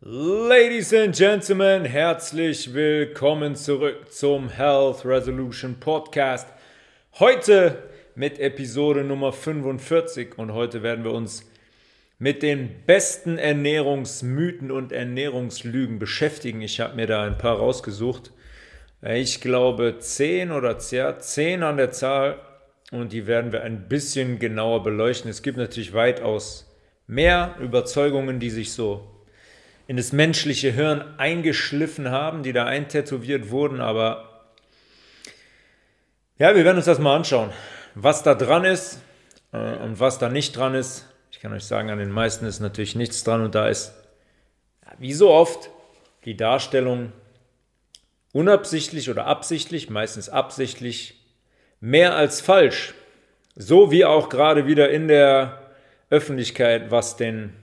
Ladies and Gentlemen, herzlich willkommen zurück zum Health Resolution Podcast. Heute mit Episode Nummer 45 und heute werden wir uns mit den besten Ernährungsmythen und Ernährungslügen beschäftigen. Ich habe mir da ein paar rausgesucht. Ich glaube 10 oder 10 an der Zahl und die werden wir ein bisschen genauer beleuchten. Es gibt natürlich weitaus mehr Überzeugungen, die sich so in das menschliche Hirn eingeschliffen haben, die da eintätowiert wurden, aber ja, wir werden uns das mal anschauen, was da dran ist äh, und was da nicht dran ist. Ich kann euch sagen, an den meisten ist natürlich nichts dran und da ist, wie so oft, die Darstellung unabsichtlich oder absichtlich, meistens absichtlich, mehr als falsch. So wie auch gerade wieder in der Öffentlichkeit, was den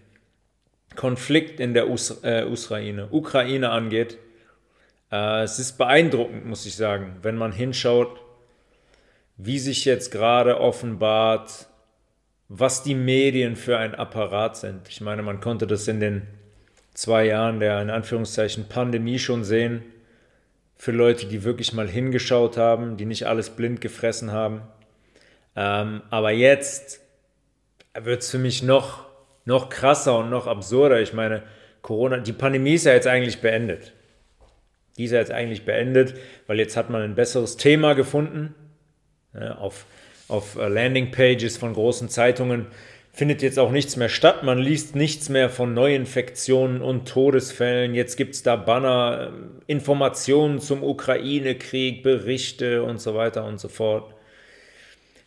Konflikt in der Us äh, Ukraine, Ukraine angeht. Äh, es ist beeindruckend, muss ich sagen, wenn man hinschaut, wie sich jetzt gerade offenbart, was die Medien für ein Apparat sind. Ich meine, man konnte das in den zwei Jahren der in Anführungszeichen Pandemie schon sehen. Für Leute, die wirklich mal hingeschaut haben, die nicht alles blind gefressen haben. Ähm, aber jetzt wird es für mich noch noch krasser und noch absurder. Ich meine, Corona, die Pandemie ist ja jetzt eigentlich beendet. Die ist ja jetzt eigentlich beendet, weil jetzt hat man ein besseres Thema gefunden. Ja, auf, auf äh, Landingpages von großen Zeitungen findet jetzt auch nichts mehr statt. Man liest nichts mehr von Neuinfektionen und Todesfällen. Jetzt gibt es da Banner, ähm, Informationen zum Ukraine-Krieg, Berichte und so weiter und so fort.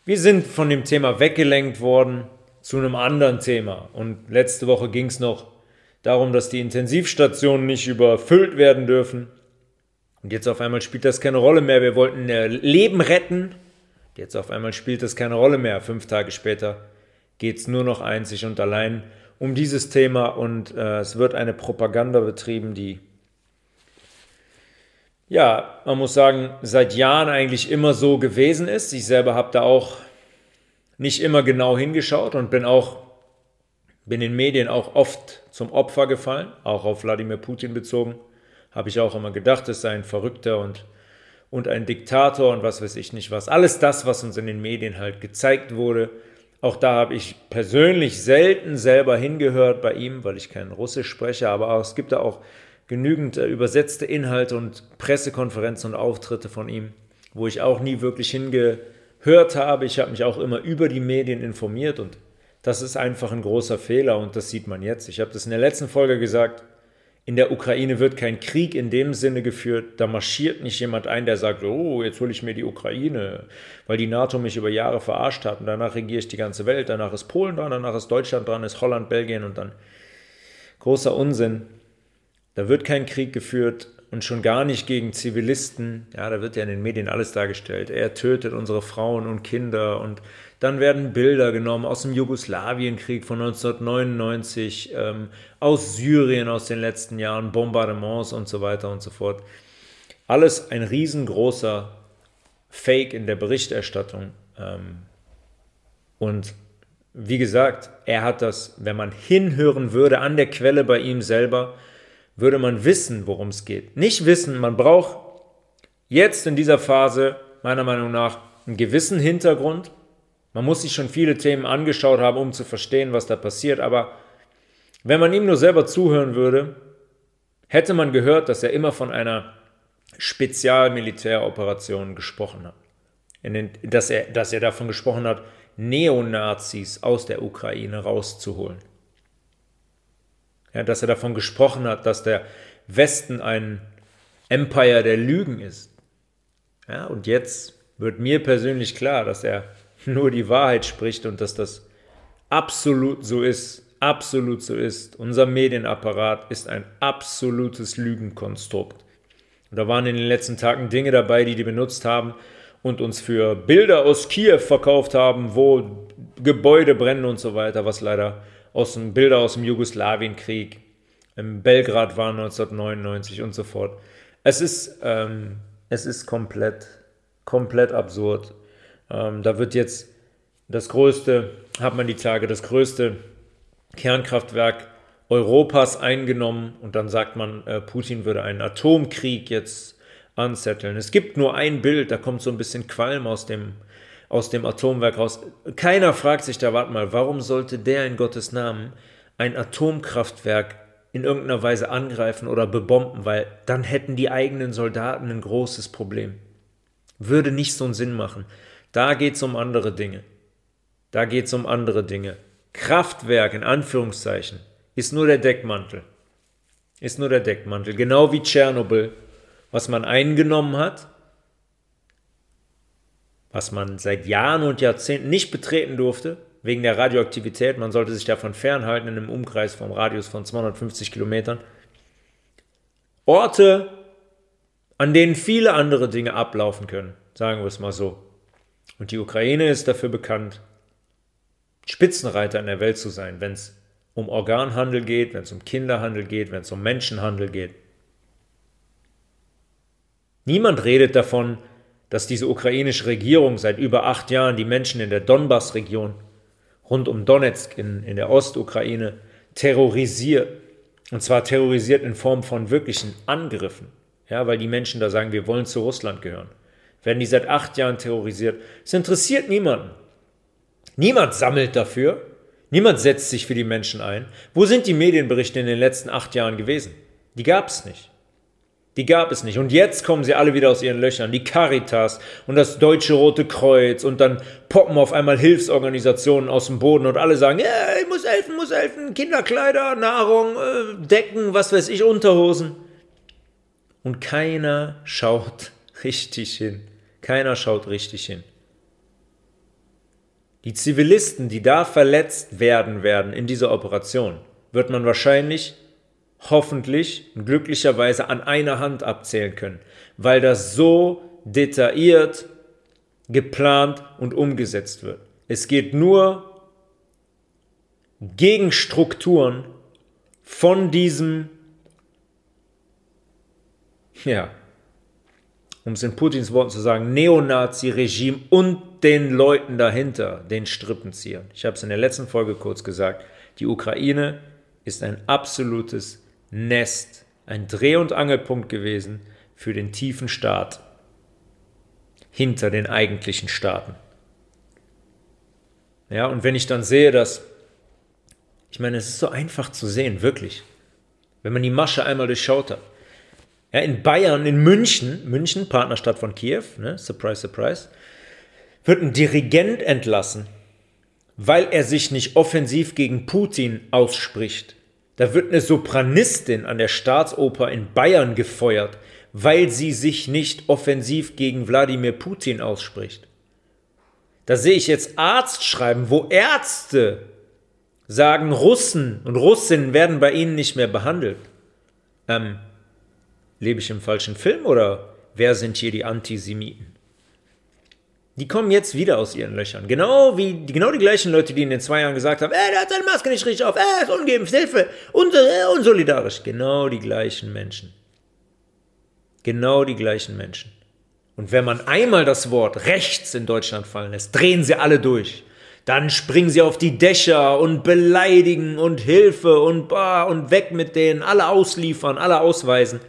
Wir sind von dem Thema weggelenkt worden zu einem anderen Thema. Und letzte Woche ging es noch darum, dass die Intensivstationen nicht überfüllt werden dürfen. Und jetzt auf einmal spielt das keine Rolle mehr. Wir wollten Leben retten. Jetzt auf einmal spielt das keine Rolle mehr. Fünf Tage später geht es nur noch einzig und allein um dieses Thema und äh, es wird eine Propaganda betrieben, die ja, man muss sagen, seit Jahren eigentlich immer so gewesen ist. Ich selber habe da auch nicht immer genau hingeschaut und bin auch bin in Medien auch oft zum Opfer gefallen, auch auf Wladimir Putin bezogen. Habe ich auch immer gedacht, es sei ein Verrückter und, und ein Diktator und was weiß ich nicht was. Alles das, was uns in den Medien halt gezeigt wurde. Auch da habe ich persönlich selten selber hingehört bei ihm, weil ich kein Russisch spreche, aber auch, es gibt da auch genügend äh, übersetzte Inhalte und Pressekonferenzen und Auftritte von ihm, wo ich auch nie wirklich hingehört gehört habe. Ich habe mich auch immer über die Medien informiert und das ist einfach ein großer Fehler und das sieht man jetzt. Ich habe das in der letzten Folge gesagt. In der Ukraine wird kein Krieg in dem Sinne geführt. Da marschiert nicht jemand ein, der sagt, oh, jetzt hole ich mir die Ukraine, weil die NATO mich über Jahre verarscht hat und danach regiere ich die ganze Welt. Danach ist Polen dran, danach ist Deutschland dran, ist Holland, Belgien und dann großer Unsinn. Da wird kein Krieg geführt und schon gar nicht gegen Zivilisten. Ja, da wird ja in den Medien alles dargestellt. Er tötet unsere Frauen und Kinder und dann werden Bilder genommen aus dem Jugoslawienkrieg von 1999, ähm, aus Syrien aus den letzten Jahren, Bombardements und so weiter und so fort. Alles ein riesengroßer Fake in der Berichterstattung. Ähm, und wie gesagt, er hat das, wenn man hinhören würde an der Quelle bei ihm selber, würde man wissen, worum es geht. Nicht wissen, man braucht jetzt in dieser Phase meiner Meinung nach einen gewissen Hintergrund. Man muss sich schon viele Themen angeschaut haben, um zu verstehen, was da passiert. Aber wenn man ihm nur selber zuhören würde, hätte man gehört, dass er immer von einer Spezialmilitäroperation gesprochen hat. Den, dass, er, dass er davon gesprochen hat, Neonazis aus der Ukraine rauszuholen. Ja, dass er davon gesprochen hat, dass der Westen ein Empire der Lügen ist. Ja, und jetzt wird mir persönlich klar, dass er nur die Wahrheit spricht und dass das absolut so ist, absolut so ist. Unser Medienapparat ist ein absolutes Lügenkonstrukt. Und da waren in den letzten Tagen Dinge dabei, die die benutzt haben und uns für Bilder aus Kiew verkauft haben, wo Gebäude brennen und so weiter, was leider aus dem Bilder aus dem Jugoslawienkrieg, im Belgrad war 1999 und so fort. Es ist, ähm, es ist komplett, komplett absurd. Ähm, da wird jetzt das größte, hat man die Tage, das größte Kernkraftwerk Europas eingenommen und dann sagt man, äh, Putin würde einen Atomkrieg jetzt anzetteln. Es gibt nur ein Bild, da kommt so ein bisschen Qualm aus dem, aus dem Atomwerk raus. Keiner fragt sich da, warte mal, warum sollte der in Gottes Namen ein Atomkraftwerk in irgendeiner Weise angreifen oder bebomben, weil dann hätten die eigenen Soldaten ein großes Problem. Würde nicht so einen Sinn machen. Da geht es um andere Dinge. Da geht es um andere Dinge. Kraftwerk in Anführungszeichen ist nur der Deckmantel. Ist nur der Deckmantel. Genau wie Tschernobyl, was man eingenommen hat, was man seit Jahren und Jahrzehnten nicht betreten durfte, wegen der Radioaktivität. Man sollte sich davon fernhalten in einem Umkreis vom Radius von 250 Kilometern. Orte, an denen viele andere Dinge ablaufen können, sagen wir es mal so. Und die Ukraine ist dafür bekannt, Spitzenreiter in der Welt zu sein, wenn es um Organhandel geht, wenn es um Kinderhandel geht, wenn es um Menschenhandel geht. Niemand redet davon, dass diese ukrainische Regierung seit über acht Jahren die Menschen in der Donbass-Region rund um Donetsk in, in der Ostukraine terrorisiert. Und zwar terrorisiert in Form von wirklichen Angriffen. Ja, weil die Menschen da sagen, wir wollen zu Russland gehören. Werden die seit acht Jahren terrorisiert. Es interessiert niemanden. Niemand sammelt dafür. Niemand setzt sich für die Menschen ein. Wo sind die Medienberichte in den letzten acht Jahren gewesen? Die gab es nicht. Die gab es nicht. Und jetzt kommen sie alle wieder aus ihren Löchern. Die Caritas und das Deutsche Rote Kreuz und dann poppen auf einmal Hilfsorganisationen aus dem Boden und alle sagen, ja, ich muss helfen, muss helfen, Kinderkleider, Nahrung, äh, Decken, was weiß ich, Unterhosen. Und keiner schaut richtig hin. Keiner schaut richtig hin. Die Zivilisten, die da verletzt werden werden in dieser Operation, wird man wahrscheinlich hoffentlich glücklicherweise an einer Hand abzählen können, weil das so detailliert, geplant und umgesetzt wird. Es geht nur gegen Strukturen von diesem, ja, um es in Putins Worten zu sagen, Neonazi-Regime und den Leuten dahinter, den Strippenziehern. Ich habe es in der letzten Folge kurz gesagt, die Ukraine ist ein absolutes Nest, ein Dreh- und Angelpunkt gewesen für den tiefen Staat hinter den eigentlichen Staaten. Ja, und wenn ich dann sehe, dass, ich meine, es ist so einfach zu sehen, wirklich, wenn man die Masche einmal durchschaut hat. Ja, in Bayern, in München, München, Partnerstadt von Kiew, ne, surprise, surprise, wird ein Dirigent entlassen, weil er sich nicht offensiv gegen Putin ausspricht. Da wird eine Sopranistin an der Staatsoper in Bayern gefeuert, weil sie sich nicht offensiv gegen Wladimir Putin ausspricht. Da sehe ich jetzt Arzt schreiben, wo Ärzte sagen, Russen und Russinnen werden bei ihnen nicht mehr behandelt. Ähm, lebe ich im falschen Film oder wer sind hier die Antisemiten? Die kommen jetzt wieder aus ihren Löchern. Genau wie genau die gleichen Leute, die in den zwei Jahren gesagt haben, ey, der hat seine Maske nicht richtig auf, ey, ist ungeimpft, Hilfe, äh, unsolidarisch. Genau die gleichen Menschen. Genau die gleichen Menschen. Und wenn man einmal das Wort rechts in Deutschland fallen lässt, drehen sie alle durch. Dann springen sie auf die Dächer und beleidigen und Hilfe und bah, und weg mit denen, alle ausliefern, alle ausweisen.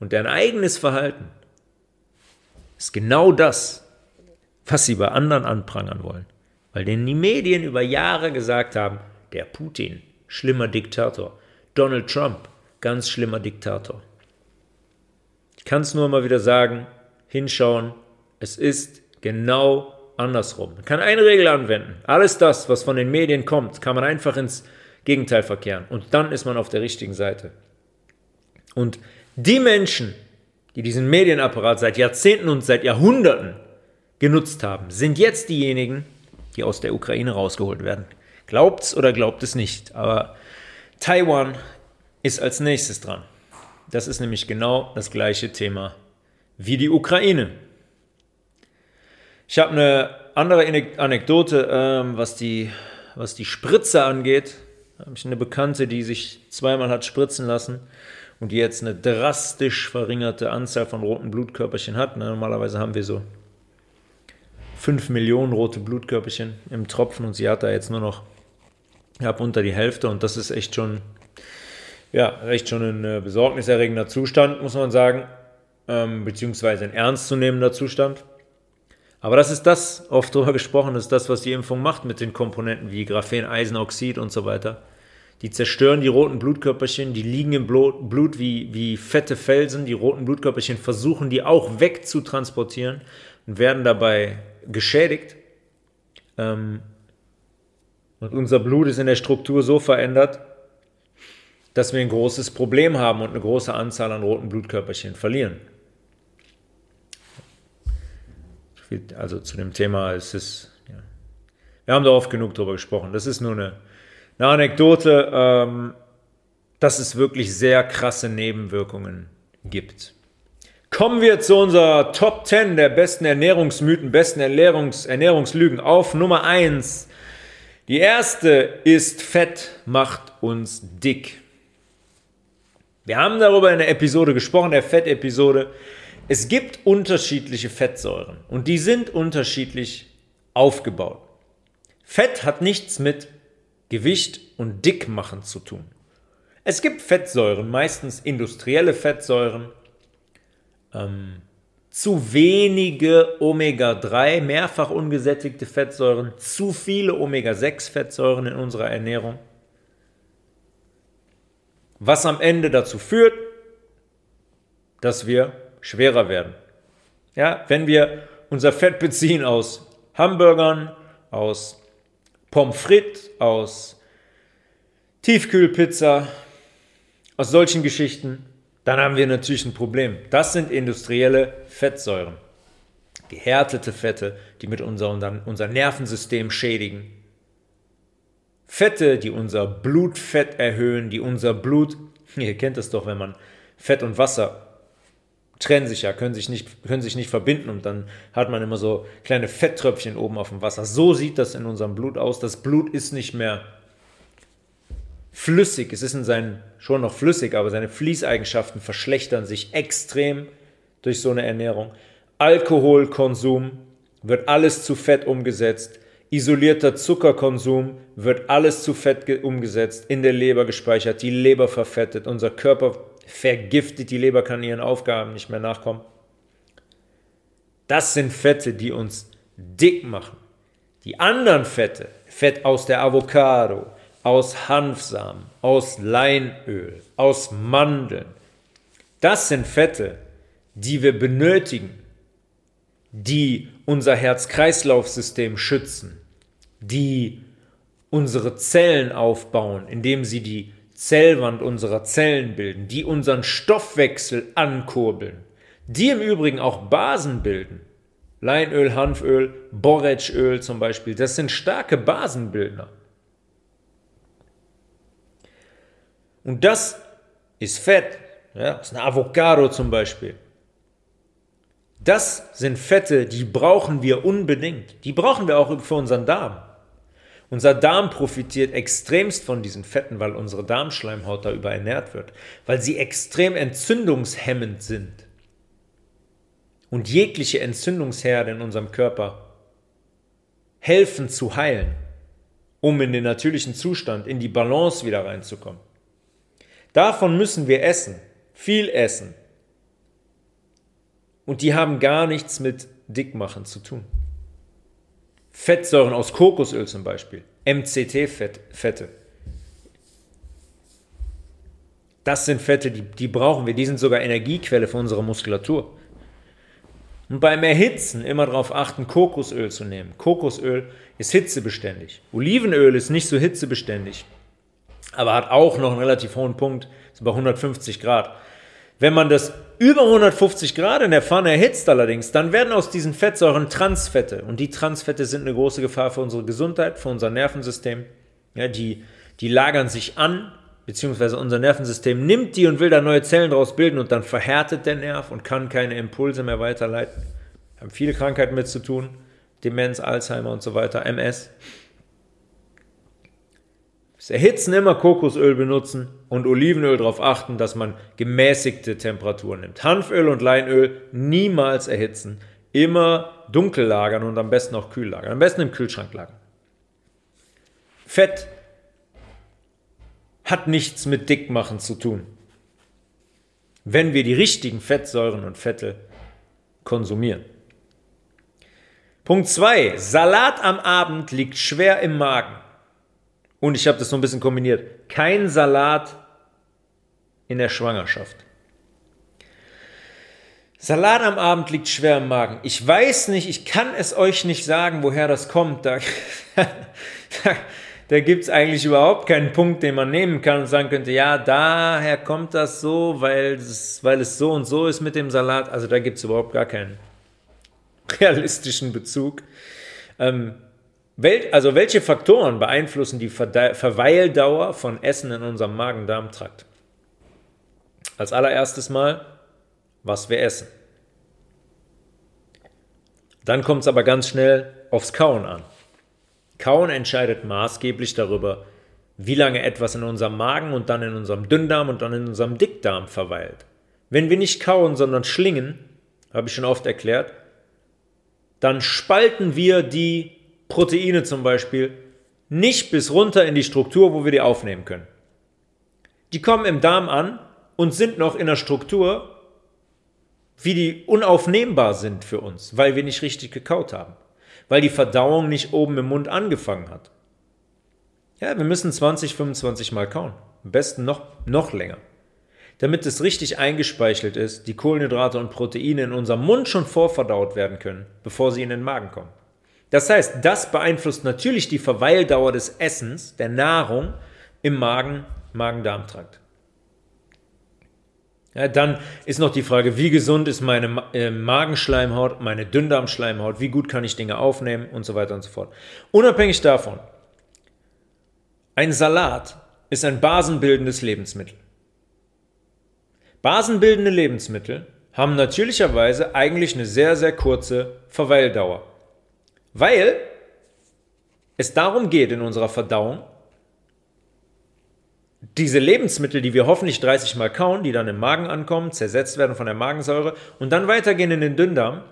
Und dein eigenes Verhalten ist genau das, was sie bei anderen anprangern wollen. Weil denen die Medien über Jahre gesagt haben, der Putin, schlimmer Diktator. Donald Trump, ganz schlimmer Diktator. Ich kann es nur mal wieder sagen, hinschauen, es ist genau andersrum. Man kann eine Regel anwenden. Alles das, was von den Medien kommt, kann man einfach ins Gegenteil verkehren. Und dann ist man auf der richtigen Seite. Und die Menschen, die diesen Medienapparat seit Jahrzehnten und seit Jahrhunderten genutzt haben, sind jetzt diejenigen, die aus der Ukraine rausgeholt werden. Glaubt's oder glaubt es nicht, aber Taiwan ist als nächstes dran. Das ist nämlich genau das gleiche Thema wie die Ukraine. Ich habe eine andere Anekdote, ähm, was, die, was die Spritze angeht. Da habe ich eine Bekannte, die sich zweimal hat spritzen lassen und die jetzt eine drastisch verringerte Anzahl von roten Blutkörperchen hat. Ne, normalerweise haben wir so 5 Millionen rote Blutkörperchen im Tropfen und sie hat da jetzt nur noch habe unter die Hälfte und das ist echt schon, ja, echt schon ein äh, besorgniserregender Zustand, muss man sagen, ähm, beziehungsweise ein ernstzunehmender Zustand. Aber das ist das, oft darüber gesprochen, ist das, was die Impfung macht mit den Komponenten wie Graphen, Eisenoxid und so weiter. Die zerstören die roten Blutkörperchen, die liegen im Blut wie, wie fette Felsen. Die roten Blutkörperchen versuchen die auch wegzutransportieren und werden dabei geschädigt. Ähm, und unser Blut ist in der Struktur so verändert, dass wir ein großes Problem haben und eine große Anzahl an roten Blutkörperchen verlieren. Also zu dem Thema ist es, ja. wir haben da oft genug drüber gesprochen. Das ist nur eine, eine Anekdote, ähm, dass es wirklich sehr krasse Nebenwirkungen gibt. Kommen wir zu unserer Top 10 der besten Ernährungsmythen, besten Ernährungs Ernährungslügen. Auf Nummer 1. Die erste ist, Fett macht uns dick. Wir haben darüber in der Episode gesprochen, der Fettepisode. Es gibt unterschiedliche Fettsäuren und die sind unterschiedlich aufgebaut. Fett hat nichts mit Gewicht und Dickmachen zu tun. Es gibt Fettsäuren, meistens industrielle Fettsäuren, ähm, zu wenige Omega-3, mehrfach ungesättigte Fettsäuren, zu viele Omega-6-Fettsäuren in unserer Ernährung. Was am Ende dazu führt, dass wir schwerer werden. Ja, wenn wir unser Fett beziehen aus Hamburgern, aus Pommes frites, aus Tiefkühlpizza, aus solchen Geschichten, dann haben wir natürlich ein Problem. Das sind industrielle Fettsäuren. Gehärtete Fette, die mit unser, unser Nervensystem schädigen. Fette, die unser Blutfett erhöhen, die unser Blut, ihr kennt es doch, wenn man Fett und Wasser trennen sich ja, können sich, nicht, können sich nicht verbinden und dann hat man immer so kleine Fetttröpfchen oben auf dem Wasser. So sieht das in unserem Blut aus. Das Blut ist nicht mehr flüssig. Es ist in seinen, schon noch flüssig, aber seine Fließeigenschaften verschlechtern sich extrem durch so eine Ernährung. Alkoholkonsum wird alles zu Fett umgesetzt. Isolierter Zuckerkonsum wird alles zu Fett umgesetzt, in der Leber gespeichert, die Leber verfettet, unser Körper vergiftet, die Leber kann ihren Aufgaben nicht mehr nachkommen. Das sind Fette, die uns dick machen. Die anderen Fette, Fett aus der Avocado, aus Hanfsamen, aus Leinöl, aus Mandeln. Das sind Fette, die wir benötigen, die unser Herz-Kreislauf-System schützen, die unsere Zellen aufbauen, indem sie die Zellwand unserer Zellen bilden, die unseren Stoffwechsel ankurbeln, die im Übrigen auch Basen bilden. Leinöl, Hanföl, Borretschöl zum Beispiel, das sind starke Basenbildner. Und das ist Fett. Ja, das ist eine Avocado zum Beispiel. Das sind Fette, die brauchen wir unbedingt. Die brauchen wir auch für unseren Darm. Unser Darm profitiert extremst von diesen Fetten, weil unsere Darmschleimhaut da überernährt wird, weil sie extrem entzündungshemmend sind. Und jegliche Entzündungsherde in unserem Körper helfen zu heilen, um in den natürlichen Zustand, in die Balance wieder reinzukommen. Davon müssen wir essen, viel essen. Und die haben gar nichts mit Dickmachen zu tun. Fettsäuren aus Kokosöl zum Beispiel, MCT-Fette. Das sind Fette, die, die brauchen wir. Die sind sogar Energiequelle für unsere Muskulatur. Und beim Erhitzen immer darauf achten, Kokosöl zu nehmen. Kokosöl ist hitzebeständig. Olivenöl ist nicht so hitzebeständig aber hat auch noch einen relativ hohen Punkt, ist bei 150 Grad. Wenn man das über 150 Grad in der Pfanne erhitzt allerdings, dann werden aus diesen Fettsäuren Transfette. Und die Transfette sind eine große Gefahr für unsere Gesundheit, für unser Nervensystem. Ja, die, die lagern sich an, beziehungsweise unser Nervensystem nimmt die und will da neue Zellen draus bilden und dann verhärtet der Nerv und kann keine Impulse mehr weiterleiten. Haben viele Krankheiten mit zu tun. Demenz, Alzheimer und so weiter, MS. Das Erhitzen immer Kokosöl benutzen und Olivenöl darauf achten, dass man gemäßigte Temperaturen nimmt. Hanföl und Leinöl niemals erhitzen. Immer dunkel lagern und am besten auch kühl lagern. Am besten im Kühlschrank lagern. Fett hat nichts mit Dickmachen zu tun. Wenn wir die richtigen Fettsäuren und Fette konsumieren. Punkt 2. Salat am Abend liegt schwer im Magen. Und ich habe das so ein bisschen kombiniert. Kein Salat in der Schwangerschaft. Salat am Abend liegt schwer im Magen. Ich weiß nicht, ich kann es euch nicht sagen, woher das kommt. Da, da, gibt es eigentlich überhaupt keinen Punkt, den man nehmen kann und sagen könnte, ja, daher kommt das so, weil es, weil es so und so ist mit dem Salat. Also da gibt es überhaupt gar keinen realistischen Bezug. Ähm, wel, also welche Faktoren beeinflussen die Verde Verweildauer von Essen in unserem Magen-Darm-Trakt? Als allererstes mal, was wir essen. Dann kommt es aber ganz schnell aufs Kauen an. Kauen entscheidet maßgeblich darüber, wie lange etwas in unserem Magen und dann in unserem Dünndarm und dann in unserem Dickdarm verweilt. Wenn wir nicht kauen, sondern schlingen, habe ich schon oft erklärt, dann spalten wir die Proteine zum Beispiel nicht bis runter in die Struktur, wo wir die aufnehmen können. Die kommen im Darm an und sind noch in der Struktur, wie die unaufnehmbar sind für uns, weil wir nicht richtig gekaut haben weil die Verdauung nicht oben im Mund angefangen hat. Ja, wir müssen 20, 25 Mal kauen. Am besten noch, noch länger. Damit es richtig eingespeichelt ist, die Kohlenhydrate und Proteine in unserem Mund schon vorverdaut werden können, bevor sie in den Magen kommen. Das heißt, das beeinflusst natürlich die Verweildauer des Essens, der Nahrung im Magen, Magen-Darm-Trakt. Ja, dann ist noch die Frage, wie gesund ist meine äh, Magenschleimhaut, meine Dünndarmschleimhaut, wie gut kann ich Dinge aufnehmen und so weiter und so fort. Unabhängig davon, ein Salat ist ein basenbildendes Lebensmittel. Basenbildende Lebensmittel haben natürlicherweise eigentlich eine sehr, sehr kurze Verweildauer, weil es darum geht in unserer Verdauung, diese Lebensmittel, die wir hoffentlich 30 Mal kauen, die dann im Magen ankommen, zersetzt werden von der Magensäure und dann weitergehen in den Dünndarm,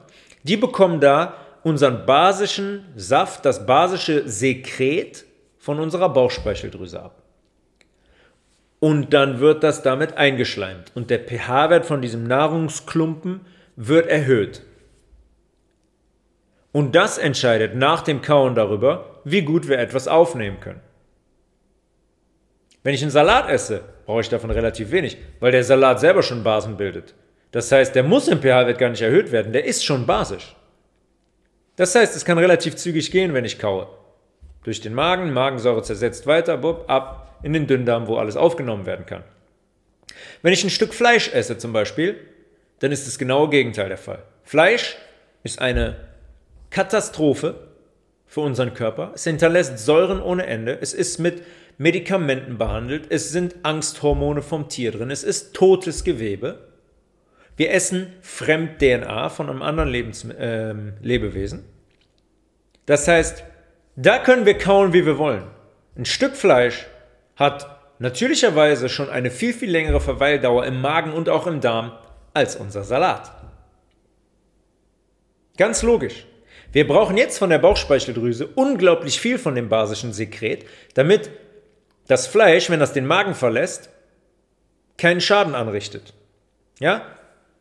die bekommen da unseren basischen Saft, das basische Sekret von unserer Bauchspeicheldrüse ab. Und dann wird das damit eingeschleimt und der pH-Wert von diesem Nahrungsklumpen wird erhöht. Und das entscheidet nach dem Kauen darüber, wie gut wir etwas aufnehmen können. Wenn ich einen Salat esse, brauche ich davon relativ wenig, weil der Salat selber schon Basen bildet. Das heißt, der muss im pH-Wert gar nicht erhöht werden, der ist schon basisch. Das heißt, es kann relativ zügig gehen, wenn ich kaue. Durch den Magen, Magensäure zersetzt weiter, bub, ab in den Dünndarm, wo alles aufgenommen werden kann. Wenn ich ein Stück Fleisch esse zum Beispiel, dann ist das genaue Gegenteil der Fall. Fleisch ist eine Katastrophe für unseren Körper. Es hinterlässt Säuren ohne Ende. Es ist mit Medikamenten behandelt, es sind Angsthormone vom Tier drin, es ist totes Gewebe. Wir essen Fremd-DNA von einem anderen Lebens äh, Lebewesen. Das heißt, da können wir kauen, wie wir wollen. Ein Stück Fleisch hat natürlicherweise schon eine viel, viel längere Verweildauer im Magen und auch im Darm als unser Salat. Ganz logisch. Wir brauchen jetzt von der Bauchspeicheldrüse unglaublich viel von dem basischen Sekret, damit das Fleisch, wenn das den Magen verlässt, keinen Schaden anrichtet. Ja?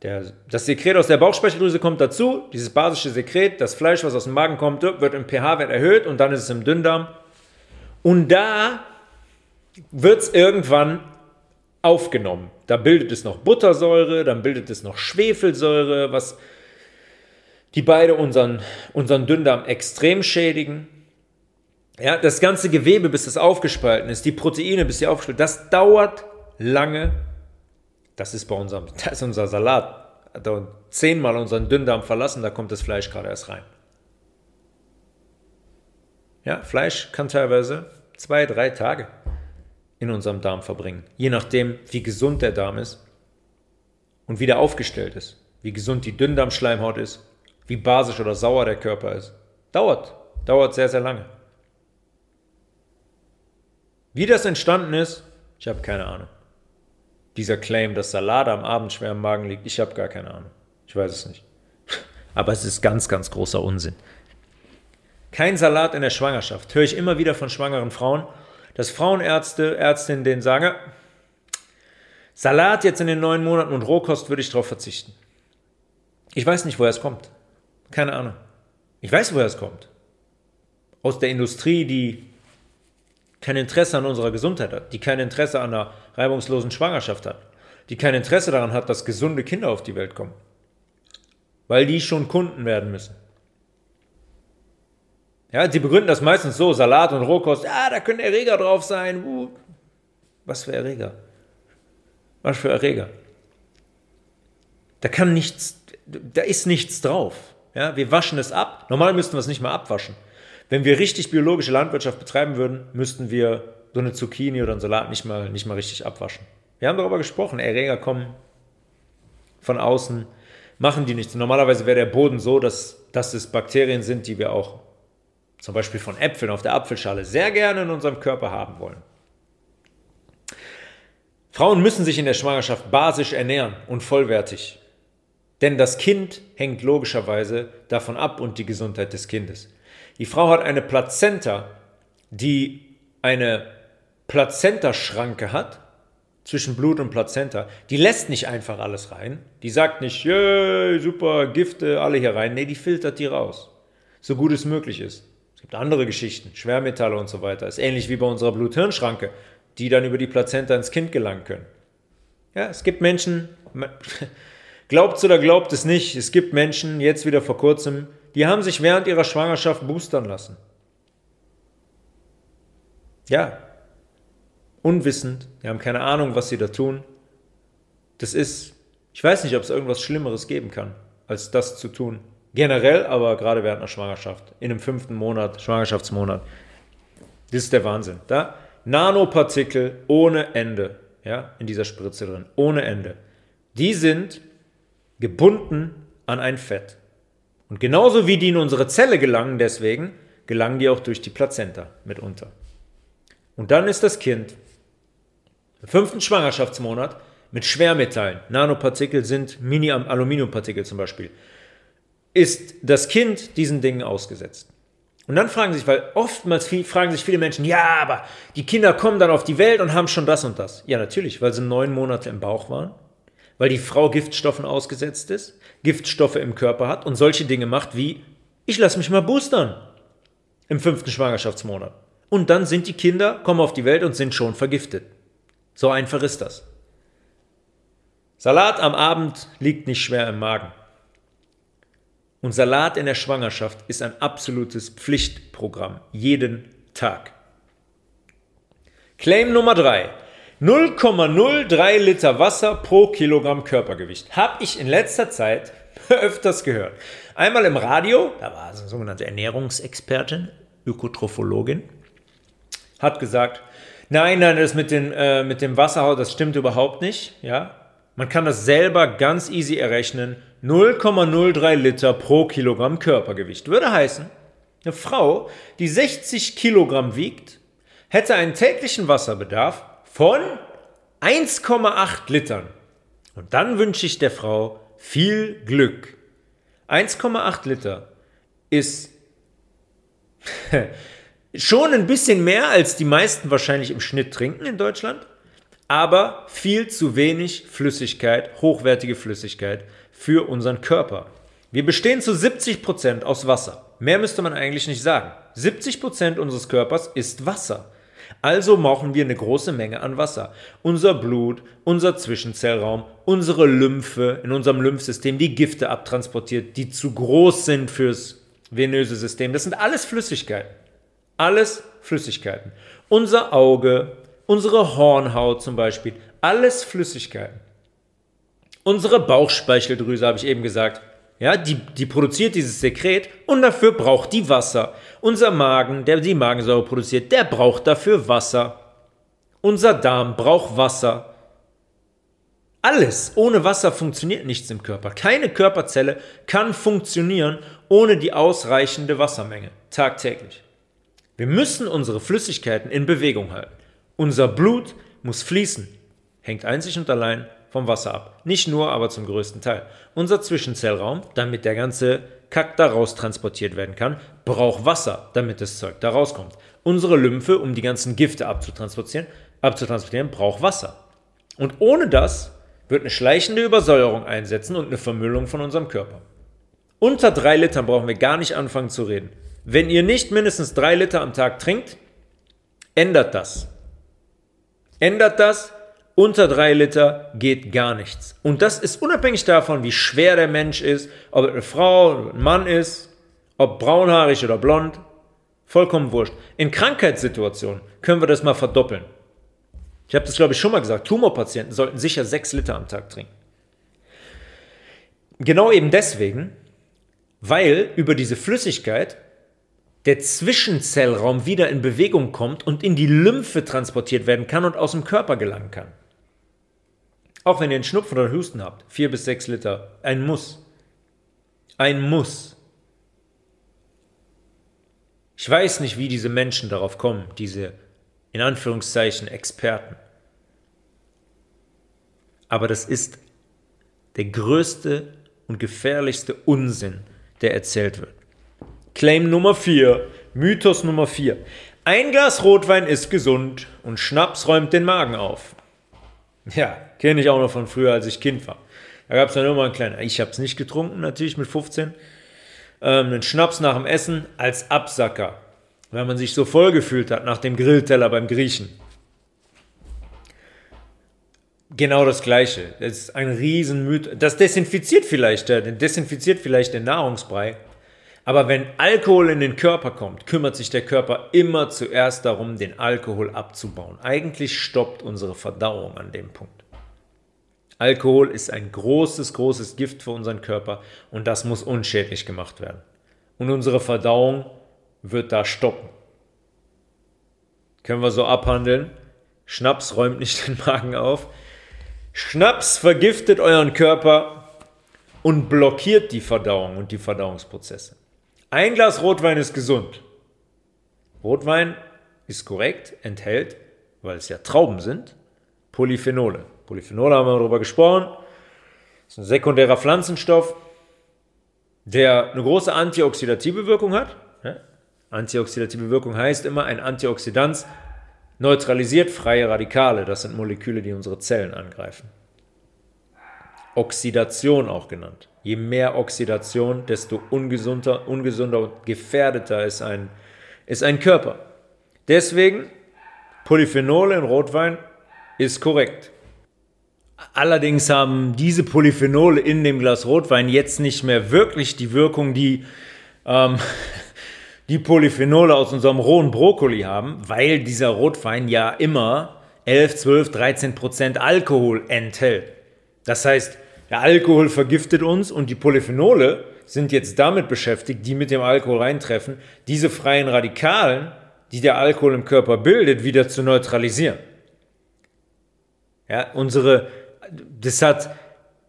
Der, das Sekret aus der Bauchspeicheldrüse kommt dazu, dieses basische Sekret, das Fleisch, was aus dem Magen kommt, wird im pH-Wert erhöht und dann ist es im Dünndarm. Und da wird es irgendwann aufgenommen. Da bildet es noch Buttersäure, dann bildet es noch Schwefelsäure, was die beide unseren, unseren Dünndarm extrem schädigen. Ja, das ganze Gewebe, bis das aufgespalten ist, die Proteine, bis sie aufgespalten das dauert lange. Das ist bei unserem, das ist unser Salat. Hat zehnmal unseren Dünndarm verlassen, da kommt das Fleisch gerade erst rein. Ja, Fleisch kann teilweise zwei, drei Tage in unserem Darm verbringen. Je nachdem, wie gesund der Darm ist und wie der aufgestellt ist. Wie gesund die Dünndarmschleimhaut ist, wie basisch oder sauer der Körper ist. Dauert, dauert sehr, sehr lange. Wie das entstanden ist, ich habe keine Ahnung. Dieser Claim, dass Salate am Abend schwer im Magen liegt, ich habe gar keine Ahnung. Ich weiß es nicht. Aber es ist ganz, ganz großer Unsinn. Kein Salat in der Schwangerschaft. Höre ich immer wieder von schwangeren Frauen. dass Frauenärzte, Ärztinnen denen sagen, Salat jetzt in den neun Monaten und Rohkost würde ich darauf verzichten. Ich weiß nicht, woher es kommt. Keine Ahnung. Ich weiß, woher es kommt. Aus der Industrie, die kein Interesse an unserer Gesundheit hat, die kein Interesse an einer reibungslosen Schwangerschaft hat, die kein Interesse daran hat, dass gesunde Kinder auf die Welt kommen. Weil die schon Kunden werden müssen. Ja, die begründen das meistens so, Salat und Rohkost, ja, da können Erreger drauf sein. Uh. Was für Erreger? Was für Erreger? Da kann nichts, da ist nichts drauf. Ja, wir waschen es ab. Normal müssten wir es nicht mal abwaschen. Wenn wir richtig biologische Landwirtschaft betreiben würden, müssten wir so eine Zucchini oder einen Salat nicht mal, nicht mal richtig abwaschen. Wir haben darüber gesprochen, Erreger kommen von außen, machen die nichts. Normalerweise wäre der Boden so, dass, dass es Bakterien sind, die wir auch zum Beispiel von Äpfeln auf der Apfelschale sehr gerne in unserem Körper haben wollen. Frauen müssen sich in der Schwangerschaft basisch ernähren und vollwertig. Denn das Kind hängt logischerweise davon ab und die Gesundheit des Kindes. Die Frau hat eine Plazenta, die eine Plazentaschranke hat zwischen Blut und Plazenta. Die lässt nicht einfach alles rein. Die sagt nicht, yeah, super, Gifte, alle hier rein. Nee, die filtert die raus. So gut es möglich ist. Es gibt andere Geschichten, Schwermetalle und so weiter. Ist ähnlich wie bei unserer Blut-Hirn-Schranke, die dann über die Plazenta ins Kind gelangen können. Ja, es gibt Menschen, glaubt es oder glaubt es nicht, es gibt Menschen, jetzt wieder vor kurzem, die haben sich während ihrer Schwangerschaft boostern lassen. Ja, unwissend, die haben keine Ahnung, was sie da tun. Das ist, ich weiß nicht, ob es irgendwas Schlimmeres geben kann, als das zu tun. Generell, aber gerade während einer Schwangerschaft, in einem fünften Monat, Schwangerschaftsmonat. Das ist der Wahnsinn. Da Nanopartikel ohne Ende, ja, in dieser Spritze drin, ohne Ende. Die sind gebunden an ein Fett. Und genauso wie die in unsere Zelle gelangen, deswegen gelangen die auch durch die Plazenta mitunter. Und dann ist das Kind im fünften Schwangerschaftsmonat mit Schwermetallen, Nanopartikel sind Mini-Aluminiumpartikel zum Beispiel, ist das Kind diesen Dingen ausgesetzt. Und dann fragen sich, weil oftmals viel, fragen sich viele Menschen, ja, aber die Kinder kommen dann auf die Welt und haben schon das und das. Ja, natürlich, weil sie neun Monate im Bauch waren, weil die Frau Giftstoffen ausgesetzt ist, Giftstoffe im Körper hat und solche Dinge macht wie, ich lasse mich mal boostern im fünften Schwangerschaftsmonat. Und dann sind die Kinder, kommen auf die Welt und sind schon vergiftet. So einfach ist das. Salat am Abend liegt nicht schwer im Magen. Und Salat in der Schwangerschaft ist ein absolutes Pflichtprogramm. Jeden Tag. Claim Nummer 3. 0,03 Liter Wasser pro Kilogramm Körpergewicht. Habe ich in letzter Zeit öfters gehört. Einmal im Radio, da war eine sogenannte Ernährungsexpertin, Ökotrophologin, hat gesagt, nein, nein, das mit, den, äh, mit dem Wasserhaushalt, das stimmt überhaupt nicht. Ja? Man kann das selber ganz easy errechnen. 0,03 Liter pro Kilogramm Körpergewicht. Würde heißen, eine Frau, die 60 Kilogramm wiegt, hätte einen täglichen Wasserbedarf von 1,8 Litern. Und dann wünsche ich der Frau viel Glück. 1,8 Liter ist schon ein bisschen mehr, als die meisten wahrscheinlich im Schnitt trinken in Deutschland, aber viel zu wenig Flüssigkeit, hochwertige Flüssigkeit für unseren Körper. Wir bestehen zu 70 Prozent aus Wasser. Mehr müsste man eigentlich nicht sagen. 70 Prozent unseres Körpers ist Wasser. Also brauchen wir eine große Menge an Wasser. Unser Blut, unser Zwischenzellraum, unsere Lymphe in unserem Lymphsystem, die Gifte abtransportiert, die zu groß sind fürs venöse System. Das sind alles Flüssigkeiten. Alles Flüssigkeiten. Unser Auge, unsere Hornhaut zum Beispiel, alles Flüssigkeiten. Unsere Bauchspeicheldrüse, habe ich eben gesagt, ja, die, die produziert dieses Sekret und dafür braucht die Wasser. Unser Magen, der die Magensäure produziert, der braucht dafür Wasser. Unser Darm braucht Wasser. Alles ohne Wasser funktioniert nichts im Körper. Keine Körperzelle kann funktionieren ohne die ausreichende Wassermenge tagtäglich. Wir müssen unsere Flüssigkeiten in Bewegung halten. Unser Blut muss fließen. Hängt einzig und allein vom Wasser ab. Nicht nur, aber zum größten Teil. Unser Zwischenzellraum, damit der ganze Kack da raus transportiert werden kann, braucht Wasser, damit das Zeug da rauskommt. Unsere Lymphe, um die ganzen Gifte abzutransportieren, abzutransportieren braucht Wasser. Und ohne das wird eine schleichende Übersäuerung einsetzen und eine Vermüllung von unserem Körper. Unter drei Litern brauchen wir gar nicht anfangen zu reden. Wenn ihr nicht mindestens drei Liter am Tag trinkt, ändert das. Ändert das. Unter drei Liter geht gar nichts. Und das ist unabhängig davon, wie schwer der Mensch ist, ob er eine Frau oder ein Mann ist, ob braunhaarig oder blond. Vollkommen wurscht. In Krankheitssituationen können wir das mal verdoppeln. Ich habe das, glaube ich, schon mal gesagt. Tumorpatienten sollten sicher sechs Liter am Tag trinken. Genau eben deswegen, weil über diese Flüssigkeit der Zwischenzellraum wieder in Bewegung kommt und in die Lymphe transportiert werden kann und aus dem Körper gelangen kann. Auch wenn ihr einen Schnupfen oder Husten habt, vier bis sechs Liter, ein Muss. Ein Muss. Ich weiß nicht, wie diese Menschen darauf kommen, diese in Anführungszeichen Experten. Aber das ist der größte und gefährlichste Unsinn, der erzählt wird. Claim Nummer 4, Mythos Nummer 4. Ein Glas Rotwein ist gesund und Schnaps räumt den Magen auf. Ja, kenne ich auch noch von früher, als ich Kind war. Da gab es dann immer einen kleinen, ich habe es nicht getrunken, natürlich mit 15, ähm, einen Schnaps nach dem Essen als Absacker weil man sich so voll gefühlt hat nach dem Grillteller beim Griechen. Genau das Gleiche. Das ist ein Riesenmythos. Das desinfiziert vielleicht, äh, desinfiziert vielleicht den Nahrungsbrei. Aber wenn Alkohol in den Körper kommt, kümmert sich der Körper immer zuerst darum, den Alkohol abzubauen. Eigentlich stoppt unsere Verdauung an dem Punkt. Alkohol ist ein großes, großes Gift für unseren Körper und das muss unschädlich gemacht werden. Und unsere Verdauung wird da stoppen. Können wir so abhandeln. Schnaps räumt nicht den Magen auf. Schnaps vergiftet euren Körper und blockiert die Verdauung und die Verdauungsprozesse. Ein Glas Rotwein ist gesund. Rotwein ist korrekt, enthält, weil es ja Trauben sind, Polyphenole. Polyphenole haben wir darüber gesprochen. Das ist ein sekundärer Pflanzenstoff, der eine große antioxidative Wirkung hat. Antioxidative Wirkung heißt immer, ein Antioxidant neutralisiert freie Radikale. Das sind Moleküle, die unsere Zellen angreifen. Oxidation auch genannt. Je mehr Oxidation, desto ungesunder, ungesunder und gefährdeter ist ein, ist ein Körper. Deswegen, Polyphenole in Rotwein ist korrekt. Allerdings haben diese Polyphenole in dem Glas Rotwein jetzt nicht mehr wirklich die Wirkung, die ähm, die Polyphenole aus unserem rohen Brokkoli haben, weil dieser Rotwein ja immer 11, 12, 13 Prozent Alkohol enthält. Das heißt, der Alkohol vergiftet uns und die Polyphenole sind jetzt damit beschäftigt, die mit dem Alkohol reintreffen, diese freien Radikalen, die der Alkohol im Körper bildet, wieder zu neutralisieren. Ja, unsere, das hat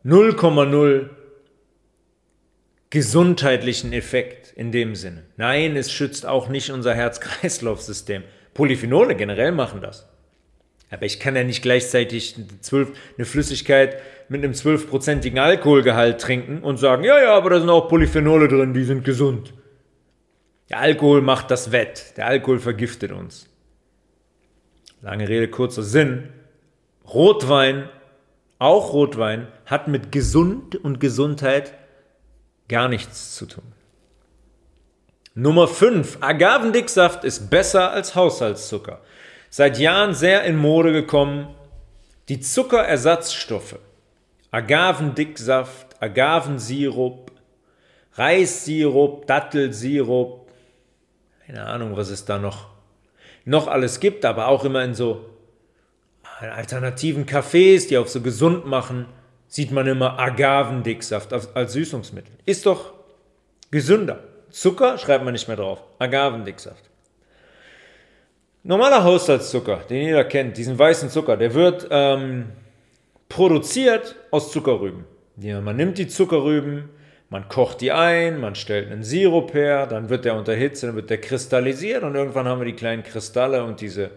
0,0 gesundheitlichen Effekt in dem Sinne. Nein, es schützt auch nicht unser Herz-Kreislauf-System. Polyphenole generell machen das. Aber ich kann ja nicht gleichzeitig eine Flüssigkeit mit einem zwölfprozentigen Alkoholgehalt trinken und sagen, ja, ja, aber da sind auch Polyphenole drin, die sind gesund. Der Alkohol macht das wett. Der Alkohol vergiftet uns. Lange Rede, kurzer Sinn. Rotwein, auch Rotwein, hat mit gesund und Gesundheit gar nichts zu tun. Nummer 5. Agavendicksaft ist besser als Haushaltszucker. Seit Jahren sehr in Mode gekommen. Die Zuckerersatzstoffe. Agavendicksaft, Agavensirup, Reissirup, Dattelsirup. Keine Ahnung, was es da noch, noch alles gibt, aber auch immer in so alternativen Cafés, die auf so gesund machen sieht man immer Agavendicksaft als Süßungsmittel. Ist doch gesünder. Zucker schreibt man nicht mehr drauf. Agavendicksaft. Normaler Haushaltszucker, den jeder kennt, diesen weißen Zucker, der wird ähm, produziert aus Zuckerrüben. Man nimmt die Zuckerrüben, man kocht die ein, man stellt einen Sirup her, dann wird der unter Hitze, dann wird der kristallisiert und irgendwann haben wir die kleinen Kristalle und diese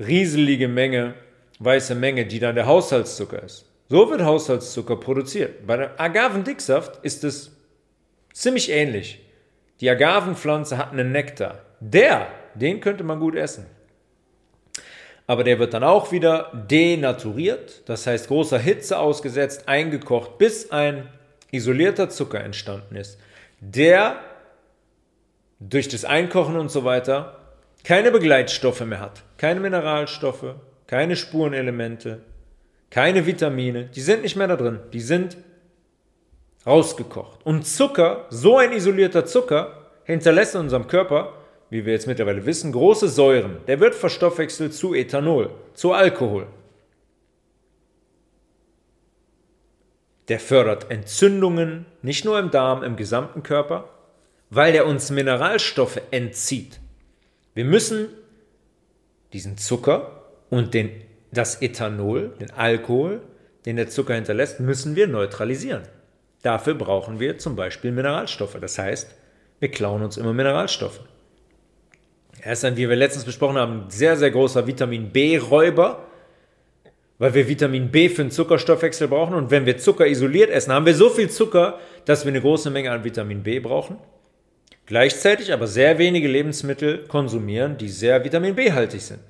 rieselige Menge, weiße Menge, die dann der Haushaltszucker ist. So wird Haushaltszucker produziert. Bei der Agavendicksaft ist es ziemlich ähnlich. Die Agavenpflanze hat einen Nektar. Der, den könnte man gut essen. Aber der wird dann auch wieder denaturiert, das heißt großer Hitze ausgesetzt, eingekocht, bis ein isolierter Zucker entstanden ist, der durch das Einkochen und so weiter keine Begleitstoffe mehr hat, keine Mineralstoffe, keine Spurenelemente, keine Vitamine, die sind nicht mehr da drin, die sind rausgekocht. Und Zucker, so ein isolierter Zucker, hinterlässt in unserem Körper, wie wir jetzt mittlerweile wissen, große Säuren. Der wird verstoffwechselt zu Ethanol, zu Alkohol. Der fördert Entzündungen, nicht nur im Darm, im gesamten Körper, weil der uns Mineralstoffe entzieht. Wir müssen diesen Zucker und den, das Ethanol, den Alkohol, den der Zucker hinterlässt, müssen wir neutralisieren. Dafür brauchen wir zum Beispiel Mineralstoffe. Das heißt, wir klauen uns immer Mineralstoffe. Er ist ein, wie wir letztens besprochen haben, ein sehr, sehr großer Vitamin B-Räuber, weil wir Vitamin B für den Zuckerstoffwechsel brauchen. Und wenn wir Zucker isoliert essen, haben wir so viel Zucker, dass wir eine große Menge an Vitamin B brauchen. Gleichzeitig aber sehr wenige Lebensmittel konsumieren, die sehr Vitamin B-haltig sind.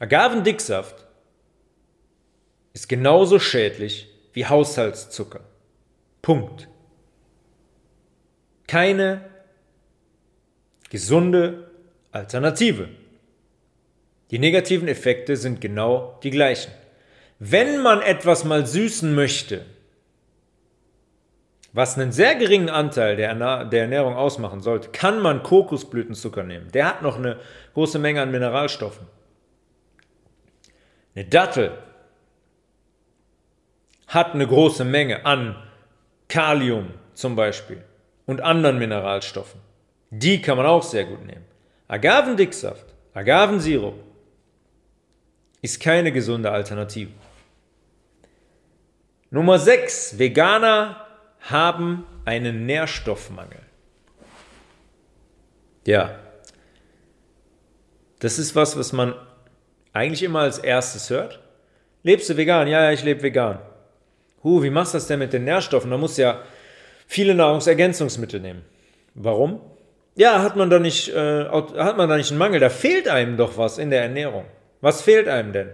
Agavendicksaft ist genauso schädlich wie Haushaltszucker. Punkt. Keine gesunde Alternative. Die negativen Effekte sind genau die gleichen. Wenn man etwas mal süßen möchte, was einen sehr geringen Anteil der, der Ernährung ausmachen sollte, kann man Kokosblütenzucker nehmen. Der hat noch eine große Menge an Mineralstoffen. Eine Dattel hat eine große Menge an Kalium zum Beispiel und anderen Mineralstoffen. Die kann man auch sehr gut nehmen. Agavendicksaft, Agavensirup ist keine gesunde Alternative. Nummer 6. Veganer haben einen Nährstoffmangel. Ja, das ist was, was man eigentlich immer als erstes hört. Lebst du vegan? Ja, ja, ich lebe vegan. Huh, wie machst du das denn mit den Nährstoffen? Da musst du ja viele Nahrungsergänzungsmittel nehmen. Warum? Ja, hat man da nicht, äh, hat man da nicht einen Mangel? Da fehlt einem doch was in der Ernährung. Was fehlt einem denn?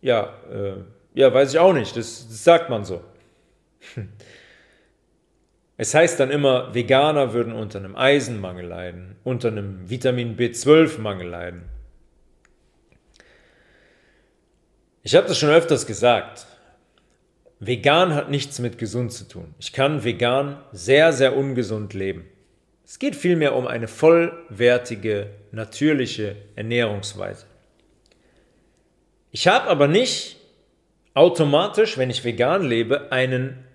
Ja, äh, ja, weiß ich auch nicht. Das, das sagt man so. Es heißt dann immer, Veganer würden unter einem Eisenmangel leiden, unter einem Vitamin B12-Mangel leiden. Ich habe das schon öfters gesagt. Vegan hat nichts mit gesund zu tun. Ich kann vegan sehr, sehr ungesund leben. Es geht vielmehr um eine vollwertige, natürliche Ernährungsweise. Ich habe aber nicht automatisch, wenn ich vegan lebe, einen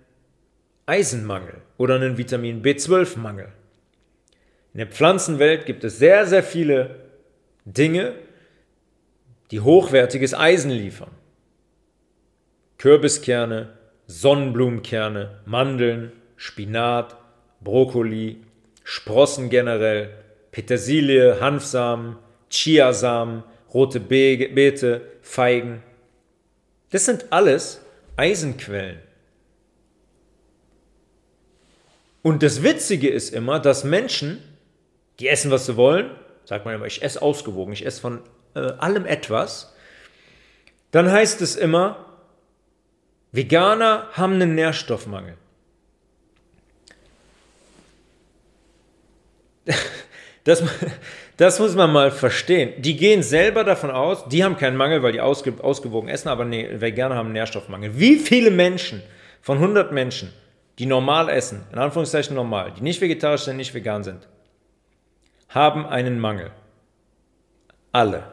Eisenmangel oder einen Vitamin B12-Mangel. In der Pflanzenwelt gibt es sehr, sehr viele Dinge, die hochwertiges Eisen liefern. Kürbiskerne, Sonnenblumenkerne, Mandeln, Spinat, Brokkoli, Sprossen generell, Petersilie, Hanfsamen, Chiasamen, rote Beete, Feigen. Das sind alles Eisenquellen. Und das Witzige ist immer, dass Menschen, die essen, was sie wollen, sagt man immer, ich esse ausgewogen, ich esse von äh, allem etwas, dann heißt es immer, Veganer haben einen Nährstoffmangel. Das, das muss man mal verstehen. Die gehen selber davon aus, die haben keinen Mangel, weil die ausge, ausgewogen essen, aber nee, Veganer haben einen Nährstoffmangel. Wie viele Menschen von 100 Menschen die normal essen, in Anführungszeichen normal, die nicht vegetarisch sind, nicht vegan sind, haben einen Mangel. Alle.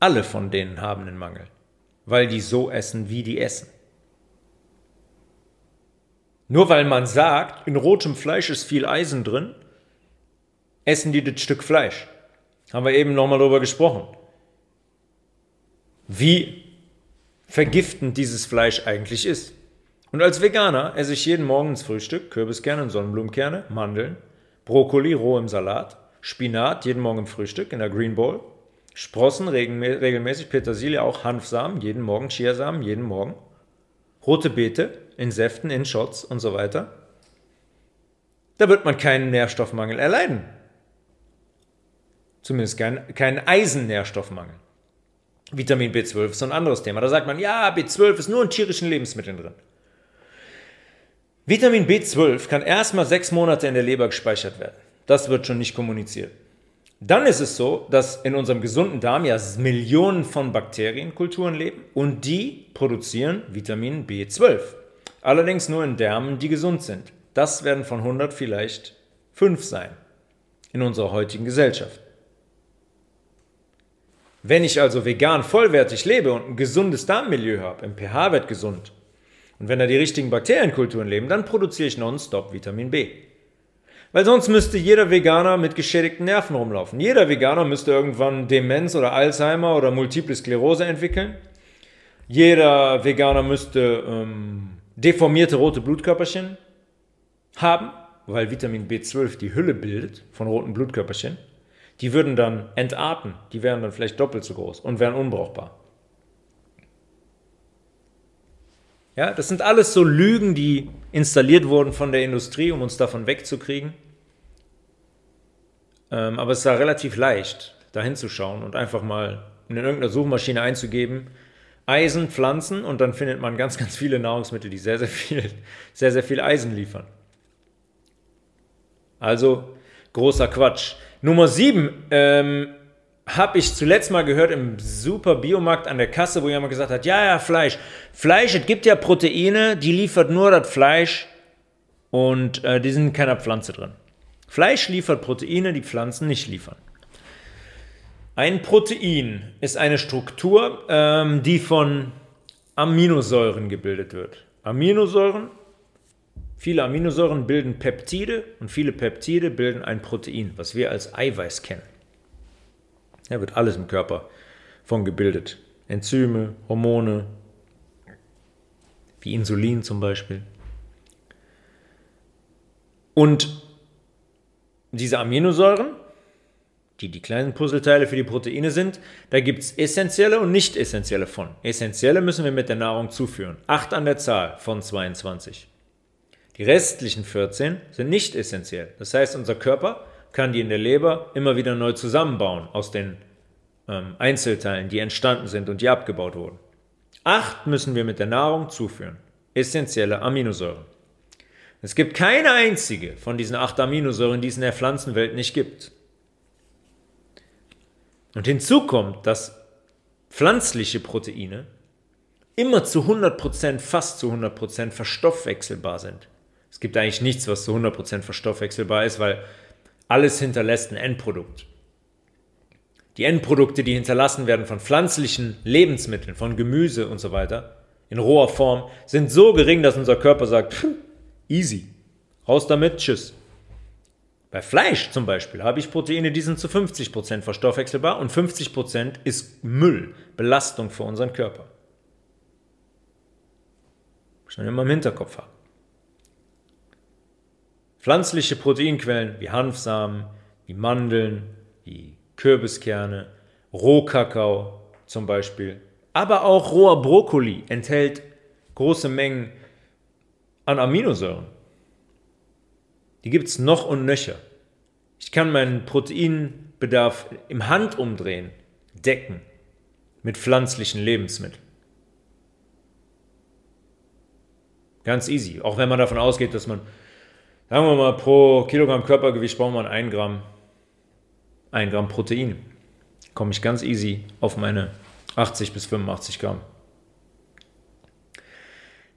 Alle von denen haben einen Mangel, weil die so essen, wie die essen. Nur weil man sagt, in rotem Fleisch ist viel Eisen drin, essen die das Stück Fleisch. Haben wir eben nochmal darüber gesprochen. Wie vergiftend dieses Fleisch eigentlich ist. Und als Veganer esse ich jeden Morgen ins Frühstück Kürbiskerne und Sonnenblumenkerne, Mandeln, Brokkoli roh im Salat, Spinat jeden Morgen im Frühstück in der Green Bowl, Sprossen regelmäßig, Petersilie auch, Hanfsamen, jeden Morgen, Chiasamen, jeden Morgen. Rote Beete in Säften, in Shots und so weiter. Da wird man keinen Nährstoffmangel erleiden. Zumindest keinen, keinen Eisennährstoffmangel. Vitamin B12 ist ein anderes Thema. Da sagt man, ja, B12 ist nur in tierischen Lebensmitteln drin. Vitamin B12 kann erstmal sechs Monate in der Leber gespeichert werden. Das wird schon nicht kommuniziert. Dann ist es so, dass in unserem gesunden Darm ja Millionen von Bakterienkulturen leben und die produzieren Vitamin B12. Allerdings nur in Därmen, die gesund sind. Das werden von 100 vielleicht 5 sein in unserer heutigen Gesellschaft. Wenn ich also vegan vollwertig lebe und ein gesundes Darmmilieu habe, im pH-Wert gesund, und wenn da die richtigen Bakterienkulturen leben, dann produziere ich nonstop Vitamin B. Weil sonst müsste jeder Veganer mit geschädigten Nerven rumlaufen. Jeder Veganer müsste irgendwann Demenz oder Alzheimer oder Multiple Sklerose entwickeln. Jeder Veganer müsste ähm, deformierte rote Blutkörperchen haben, weil Vitamin B12 die Hülle bildet von roten Blutkörperchen. Die würden dann entarten, die wären dann vielleicht doppelt so groß und wären unbrauchbar. Ja, das sind alles so Lügen, die installiert wurden von der Industrie, um uns davon wegzukriegen. Ähm, aber es ja relativ leicht, da hinzuschauen und einfach mal in irgendeiner Suchmaschine einzugeben, Eisen, Pflanzen und dann findet man ganz, ganz viele Nahrungsmittel, die sehr, sehr viel, sehr, sehr viel Eisen liefern. Also großer Quatsch. Nummer 7, ähm, habe ich zuletzt mal gehört im Super Biomarkt an der Kasse, wo jemand gesagt hat, ja, ja, Fleisch. Fleisch, es gibt ja Proteine, die liefert nur das Fleisch und äh, die sind in keiner Pflanze drin. Fleisch liefert Proteine, die Pflanzen nicht liefern. Ein Protein ist eine Struktur, ähm, die von Aminosäuren gebildet wird. Aminosäuren, viele Aminosäuren bilden Peptide und viele Peptide bilden ein Protein, was wir als Eiweiß kennen. Ja, wird alles im Körper von gebildet. Enzyme, Hormone, wie Insulin zum Beispiel. Und diese Aminosäuren, die die kleinen Puzzleteile für die Proteine sind, da gibt es essentielle und nicht essentielle von. Essentielle müssen wir mit der Nahrung zuführen. Acht an der Zahl von 22. Die restlichen 14 sind nicht essentiell. Das heißt, unser Körper kann die in der Leber immer wieder neu zusammenbauen aus den ähm, Einzelteilen, die entstanden sind und die abgebaut wurden. Acht müssen wir mit der Nahrung zuführen. Essentielle Aminosäuren. Es gibt keine einzige von diesen acht Aminosäuren, die es in der Pflanzenwelt nicht gibt. Und hinzu kommt, dass pflanzliche Proteine immer zu 100%, fast zu 100% verstoffwechselbar sind. Es gibt eigentlich nichts, was zu 100% verstoffwechselbar ist, weil alles hinterlässt ein Endprodukt. Die Endprodukte, die hinterlassen werden von pflanzlichen Lebensmitteln, von Gemüse und so weiter, in roher Form, sind so gering, dass unser Körper sagt, easy, raus damit, tschüss. Bei Fleisch zum Beispiel habe ich Proteine, die sind zu 50% verstoffwechselbar und 50% ist Müll, Belastung für unseren Körper. Muss man immer im Hinterkopf haben. Pflanzliche Proteinquellen wie Hanfsamen, wie Mandeln, wie Kürbiskerne, Rohkakao zum Beispiel, aber auch roher Brokkoli enthält große Mengen an Aminosäuren. Die gibt es noch und nöcher. Ich kann meinen Proteinbedarf im Handumdrehen decken mit pflanzlichen Lebensmitteln. Ganz easy. Auch wenn man davon ausgeht, dass man Sagen wir mal, pro Kilogramm Körpergewicht braucht man 1 Gramm, 1 Gramm Protein. Komme ich ganz easy auf meine 80 bis 85 Gramm.